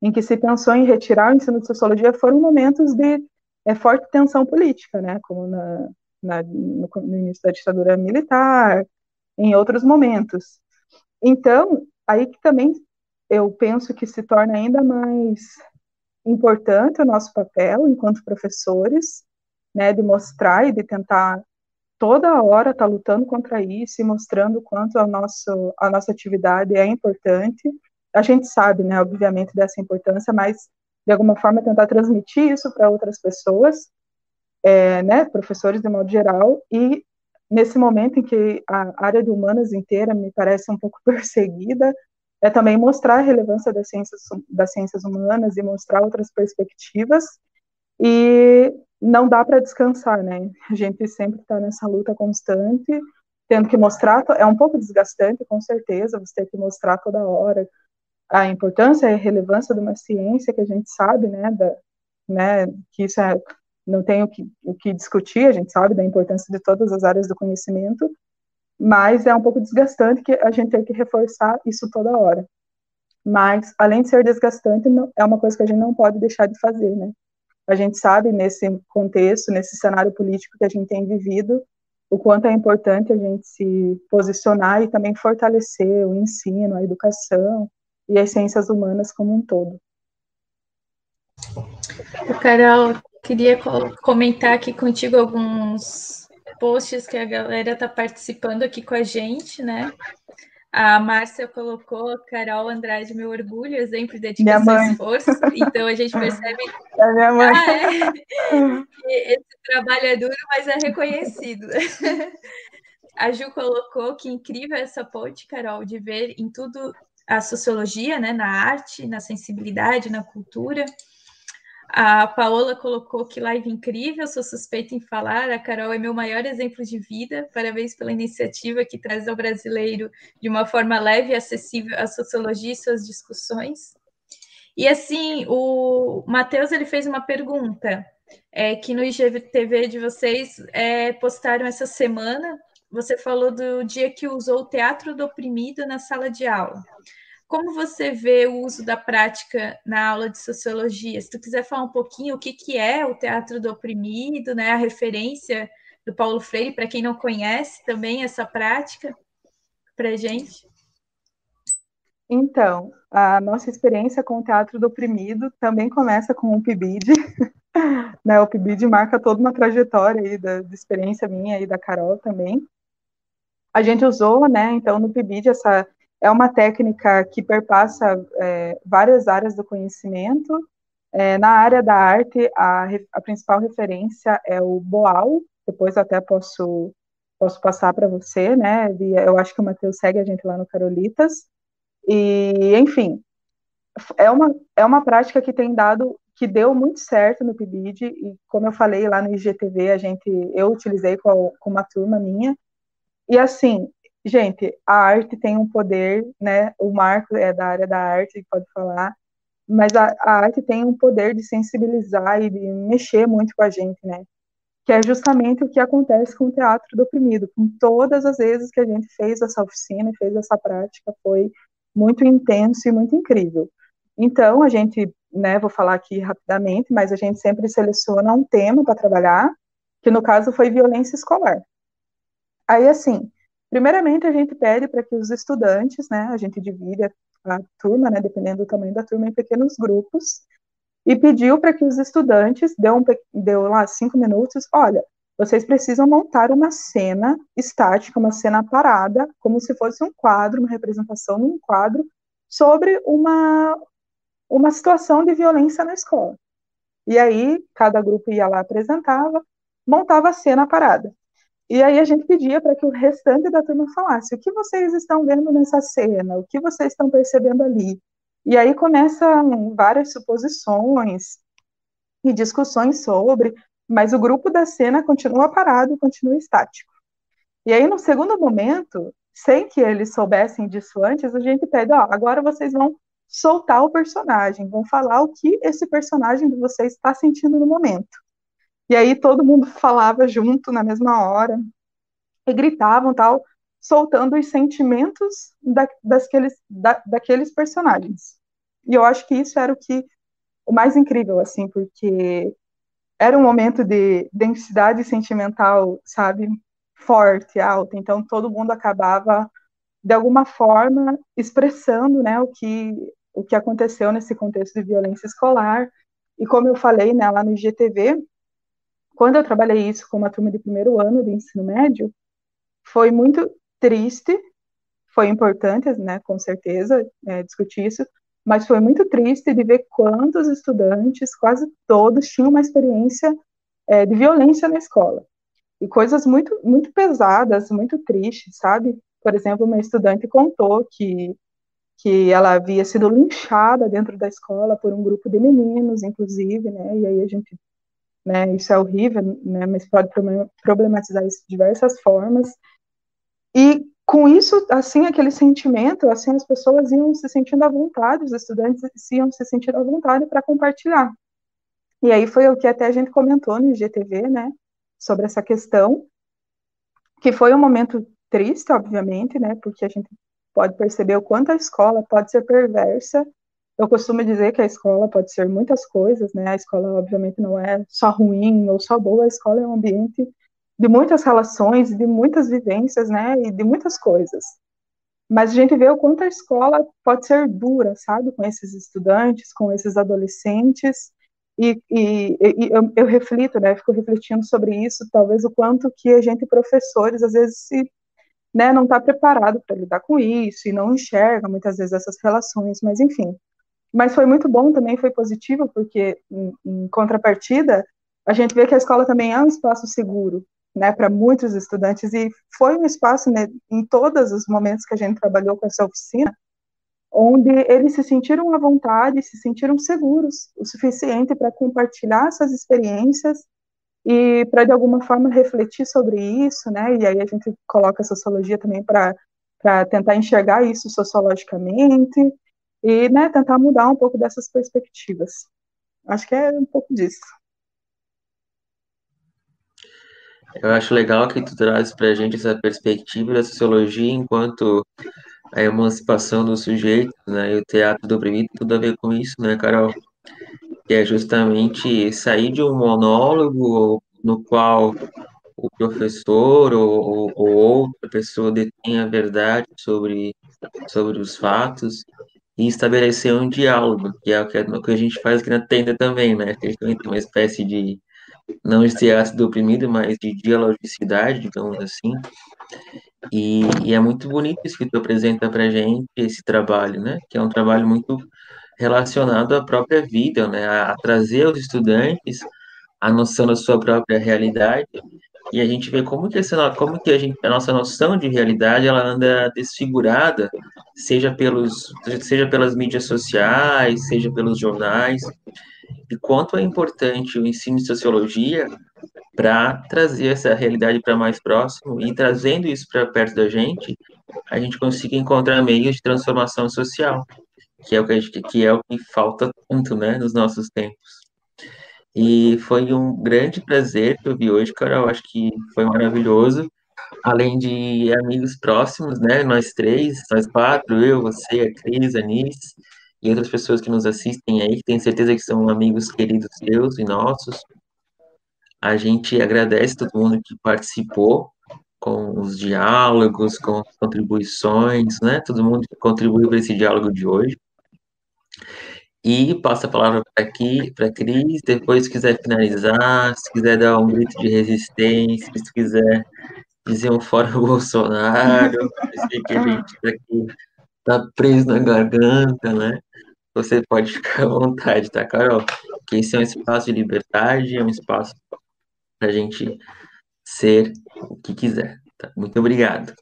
em que se pensou em retirar o ensino de sociologia foram momentos de é, forte tensão política, né, como na, na, no, no início da ditadura militar, em outros momentos. Então, aí que também eu penso que se torna ainda mais importante o nosso papel enquanto professores, né, de mostrar e de tentar toda hora estar tá lutando contra isso e mostrando o quanto a nossa, a nossa atividade é importante. A gente sabe, né, obviamente, dessa importância, mas de alguma forma tentar transmitir isso para outras pessoas, é, né, professores de modo geral, e nesse momento em que a área de humanas inteira me parece um pouco perseguida, é também mostrar a relevância das ciências, das ciências humanas e mostrar outras perspectivas. E não dá para descansar, né? A gente sempre está nessa luta constante, tendo que mostrar, é um pouco desgastante, com certeza, você tem que mostrar toda hora a importância e a relevância de uma ciência que a gente sabe, né, da, né que isso é, não tem o que, o que discutir, a gente sabe da importância de todas as áreas do conhecimento, mas é um pouco desgastante que a gente tem que reforçar isso toda hora. Mas, além de ser desgastante, é uma coisa que a gente não pode deixar de fazer, né? A gente sabe, nesse contexto, nesse cenário político que a gente tem vivido, o quanto é importante a gente se posicionar e também fortalecer o ensino, a educação e as ciências humanas como um todo. Carol, queria comentar aqui contigo alguns posts que a galera está participando aqui com a gente, né? A Márcia colocou Carol Andrade, meu orgulho, exemplo de dedicação e esforço. Então a gente percebe. É minha mãe. Ah, é. Esse trabalho é duro, mas é reconhecido. A Ju colocou que incrível essa ponte, Carol, de ver em tudo a sociologia, né, na arte, na sensibilidade, na cultura. A Paola colocou que live incrível, sou suspeita em falar. A Carol é meu maior exemplo de vida. Parabéns pela iniciativa que traz ao brasileiro de uma forma leve e acessível a sociologia e suas discussões. E assim, o Matheus ele fez uma pergunta é, que no IGTV de vocês é, postaram essa semana. Você falou do dia que usou o teatro do oprimido na sala de aula. Como você vê o uso da prática na aula de sociologia? Se tu quiser falar um pouquinho o que, que é o teatro do oprimido, né? A referência do Paulo Freire, para quem não conhece também essa prática, para gente. Então, a nossa experiência com o teatro do oprimido também começa com o PIBID. né, o PIBID marca toda uma trajetória aí da, da experiência minha e da Carol também. A gente usou, né, então, no PIBID essa é uma técnica que perpassa é, várias áreas do conhecimento. É, na área da arte, a, a, principal referência é o Boal, depois até posso, posso passar para você, né? Eu acho que o Matheus segue a gente lá no Carolitas. E, enfim, é uma, é uma prática que tem dado, que deu muito certo no PIBID, e como eu falei lá no IGTV, a gente, eu utilizei com, com uma turma minha, e assim, gente, a arte tem um poder, né? O Marco é da área da arte, pode falar, mas a, a, arte tem um poder de sensibilizar e de mexer muito com a gente, né? Que é justamente o que acontece com o teatro do oprimido. Com todas as vezes que a gente fez essa oficina, fez essa prática, foi muito intenso e muito incrível. Então, a gente, né, vou falar aqui rapidamente, mas a gente sempre seleciona um tema para trabalhar, que no caso foi violência escolar. Aí, assim, Primeiramente, a gente pede para que os estudantes, né, a gente divide a, turma, né, dependendo do tamanho da turma, em pequenos grupos, e pediu para que os estudantes, deu, um, deu lá cinco minutos, olha, vocês precisam montar uma cena estática, uma cena parada, como se fosse um quadro, uma representação de um quadro, sobre uma, uma situação de violência na escola. E aí, cada grupo ia lá, apresentava, montava a cena parada. E aí a gente pedia para que o restante da turma falasse o que vocês estão vendo nessa cena, o que vocês estão percebendo ali. E aí começam várias suposições e discussões sobre, mas o grupo da cena continua parado, continua estático. E aí no segundo momento, sem que eles soubessem disso antes, a gente pede, ó, agora vocês vão soltar o personagem, vão falar o que esse personagem de vocês está sentindo no momento. E aí todo mundo falava junto na mesma hora e gritavam tal, soltando os sentimentos da, daqueles, da, daqueles personagens. E eu acho que isso era o que o mais incrível, assim, porque era um momento de densidade sentimental, sabe, forte, alta. Então todo mundo acabava de alguma forma expressando, né, o que o que aconteceu nesse contexto de violência escolar. E como eu falei, né, lá no IGTV, quando eu trabalhei isso com uma turma de primeiro ano do ensino médio, foi muito triste, foi importante, né, com certeza, é, discutir isso, mas foi muito triste de ver quantos estudantes, quase todos, tinham uma experiência é, de violência na escola. E coisas muito, muito pesadas, muito tristes, sabe? Por exemplo, uma estudante contou que, que ela havia sido linchada dentro da escola por um grupo de meninos, inclusive, né? E aí a gente né? Isso é horrível, né? Mas pode problematizar isso de diversas formas. E com isso, assim, aquele sentimento, assim, as pessoas iam se sentindo à vontade, os estudantes iam se sentindo à vontade para compartilhar. E aí foi o que até a gente comentou no IGTV, né, sobre essa questão, que foi um momento triste, obviamente, né, porque a gente pode perceber o quanto a escola pode ser perversa eu costumo dizer que a escola pode ser muitas coisas, né? A escola, obviamente, não é só ruim ou só boa, a escola é um ambiente de muitas relações, de muitas vivências, né? E de muitas coisas. Mas a gente vê o quanto a escola pode ser dura, sabe? Com esses estudantes, com esses adolescentes. E, e, e eu, eu, reflito, né? Fico refletindo sobre isso, talvez o quanto que a gente, professores, às vezes se né, não está preparado para lidar com isso e não enxerga muitas vezes essas relações, mas enfim, mas foi muito bom também, foi positivo, porque em, em contrapartida, a gente vê que a escola também é um espaço seguro, né, para muitos estudantes, e foi um espaço, né, em todos os momentos que a gente trabalhou com essa oficina, onde eles se sentiram à vontade, se sentiram seguros o suficiente para compartilhar suas experiências e para, de alguma forma, refletir sobre isso, né, e aí a gente coloca a sociologia também para tentar enxergar isso sociologicamente, e né, tentar mudar um pouco dessas perspectivas. Acho que é um pouco disso. Eu acho legal que tu traz para a gente essa perspectiva da sociologia enquanto a emancipação do sujeito, né, e o teatro do oprimido tem tudo a ver com isso, né, Carol? Que é justamente sair de um monólogo no qual o professor ou, ou outra pessoa detém a verdade sobre, sobre os fatos e estabelecer um diálogo, que é o que, a gente faz aqui na tenda também, né? A gente também tem uma espécie de, não de teatro oprimido, mas de dialogicidade, digamos assim. E, e, é muito bonito isso que tu apresenta para gente, esse trabalho, né? Que é um trabalho muito relacionado à própria vida, né? A, a trazer aos estudantes a noção da sua própria realidade e a gente vê como que, essa, como que a, gente, a nossa noção de realidade ela anda desfigurada, seja, pelos, seja pelas mídias sociais, seja pelos jornais, e quanto é importante o ensino de sociologia para trazer essa realidade para mais próximo e trazendo isso para perto da gente, a gente consiga encontrar meios de transformação social, que é o que, gente, que, é o que falta tanto né, nos nossos tempos. E foi um grande prazer que eu vi hoje, Carol. Acho que foi maravilhoso. Além de amigos próximos, né? Nós três, nós quatro, eu, você, a Cris, a Nis e outras pessoas que nos assistem aí, que tenho certeza que são amigos queridos seus e nossos. A gente agradece todo mundo que participou com os diálogos, com as contribuições, né? Todo mundo que contribuiu para esse diálogo de hoje. E passo a palavra para aqui, para Cris, depois se quiser finalizar, se quiser dar um grito de resistência, se quiser dizer um fora Bolsonaro, sei que a gente tá aqui tá preso na garganta, né? Você pode ficar à vontade, tá, Carol? Que esse é um espaço de liberdade, é um espaço para a gente ser o que quiser. Tá? Muito obrigado.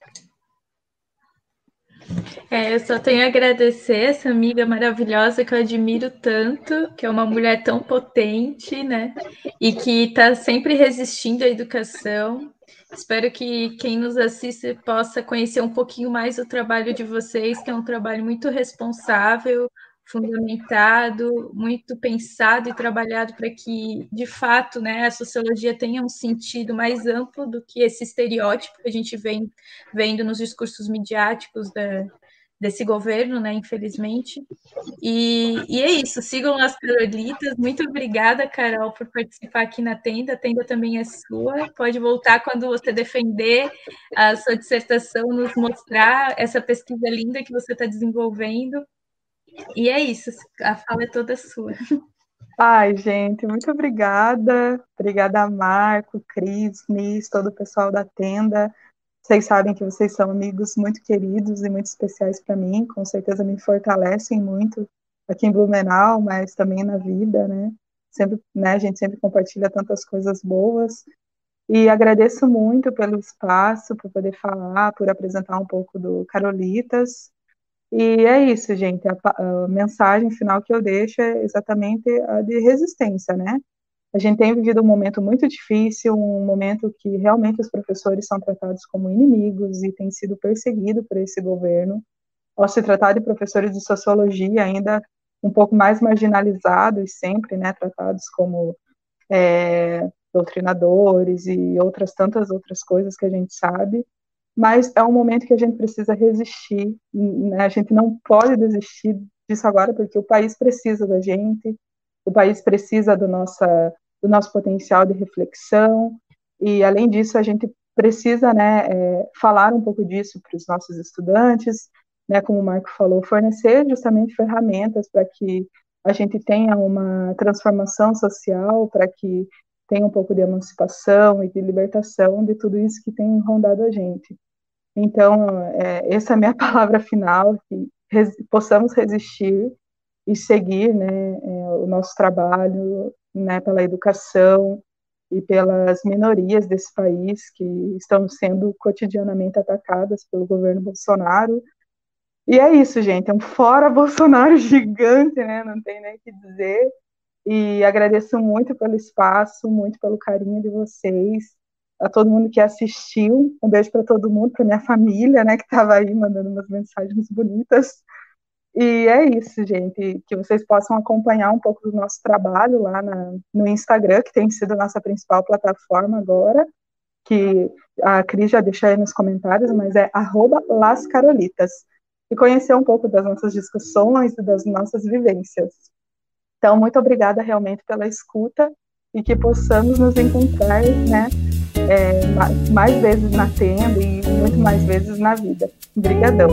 É, eu só tenho a agradecer essa amiga maravilhosa que eu admiro tanto, que é uma mulher tão potente, né? E que está sempre resistindo à educação. Espero que quem nos assiste possa conhecer um pouquinho mais o trabalho de vocês, que é um trabalho muito responsável, fundamentado, muito pensado e trabalhado para que, de fato, né, a sociologia tenha um sentido mais amplo do que esse estereótipo que a gente vem vendo nos discursos midiáticos da, desse governo, né, infelizmente. E, e, é isso, sigam as Carolitas. Muito obrigada, Carol, por participar aqui na tenda. A tenda também é sua. Pode voltar quando você defender a sua dissertação, nos mostrar essa pesquisa linda que você está desenvolvendo. E é isso, a fala é toda sua. Ai, gente, muito obrigada. Obrigada a Marco, Cris, Nis, todo o pessoal da tenda. Vocês sabem que vocês são amigos muito queridos e muito especiais para mim, com certeza me fortalecem muito aqui em Blumenau, mas também na vida, né? Sempre, né, a gente sempre compartilha tantas coisas boas. E agradeço muito pelo espaço, por poder falar, por apresentar um pouco do Carolitas. E é isso, gente. A, a, mensagem final que eu deixo é exatamente a de resistência, né? A gente tem vivido um momento muito difícil, um momento que realmente os professores são tratados como inimigos e têm sido perseguidos por esse governo. Ao se tratar de professores de sociologia, ainda um pouco mais marginalizados sempre, né, tratados como é, doutrinadores e outras tantas outras coisas que a gente sabe mas é um momento que a gente precisa resistir, né? a gente não pode desistir disso agora, porque o país precisa da gente, o país precisa do, nossa, do nosso potencial de reflexão, e além disso, a gente precisa né, é, falar um pouco disso para os nossos estudantes, né, como o Marco falou, fornecer justamente ferramentas para que a gente tenha uma transformação social, para que tenha um pouco de emancipação e de libertação de tudo isso que tem rondado a gente. Então, é, essa é a minha palavra final, que res, possamos resistir e seguir né, é, o nosso trabalho né, pela educação e pelas minorias desse país que estão sendo cotidianamente atacadas pelo governo Bolsonaro. E é isso, gente, é um fora Bolsonaro gigante, né? Não tem nem o que dizer. E agradeço muito pelo espaço, muito pelo carinho de vocês, a todo mundo que assistiu. Um beijo para todo mundo, para minha família, né, que estava aí mandando umas mensagens bonitas. E é isso, gente, que vocês possam acompanhar um pouco do nosso trabalho lá na, no Instagram, que tem sido nossa principal plataforma agora, que a Cris já deixou aí nos comentários, mas é @lascarolitas. E conhecer um pouco das nossas discussões e das nossas vivências. Então, muito obrigada realmente pela escuta e que possamos nos encontrar, né, é, mais vezes na tenda e muito mais vezes na vida. Obrigadão.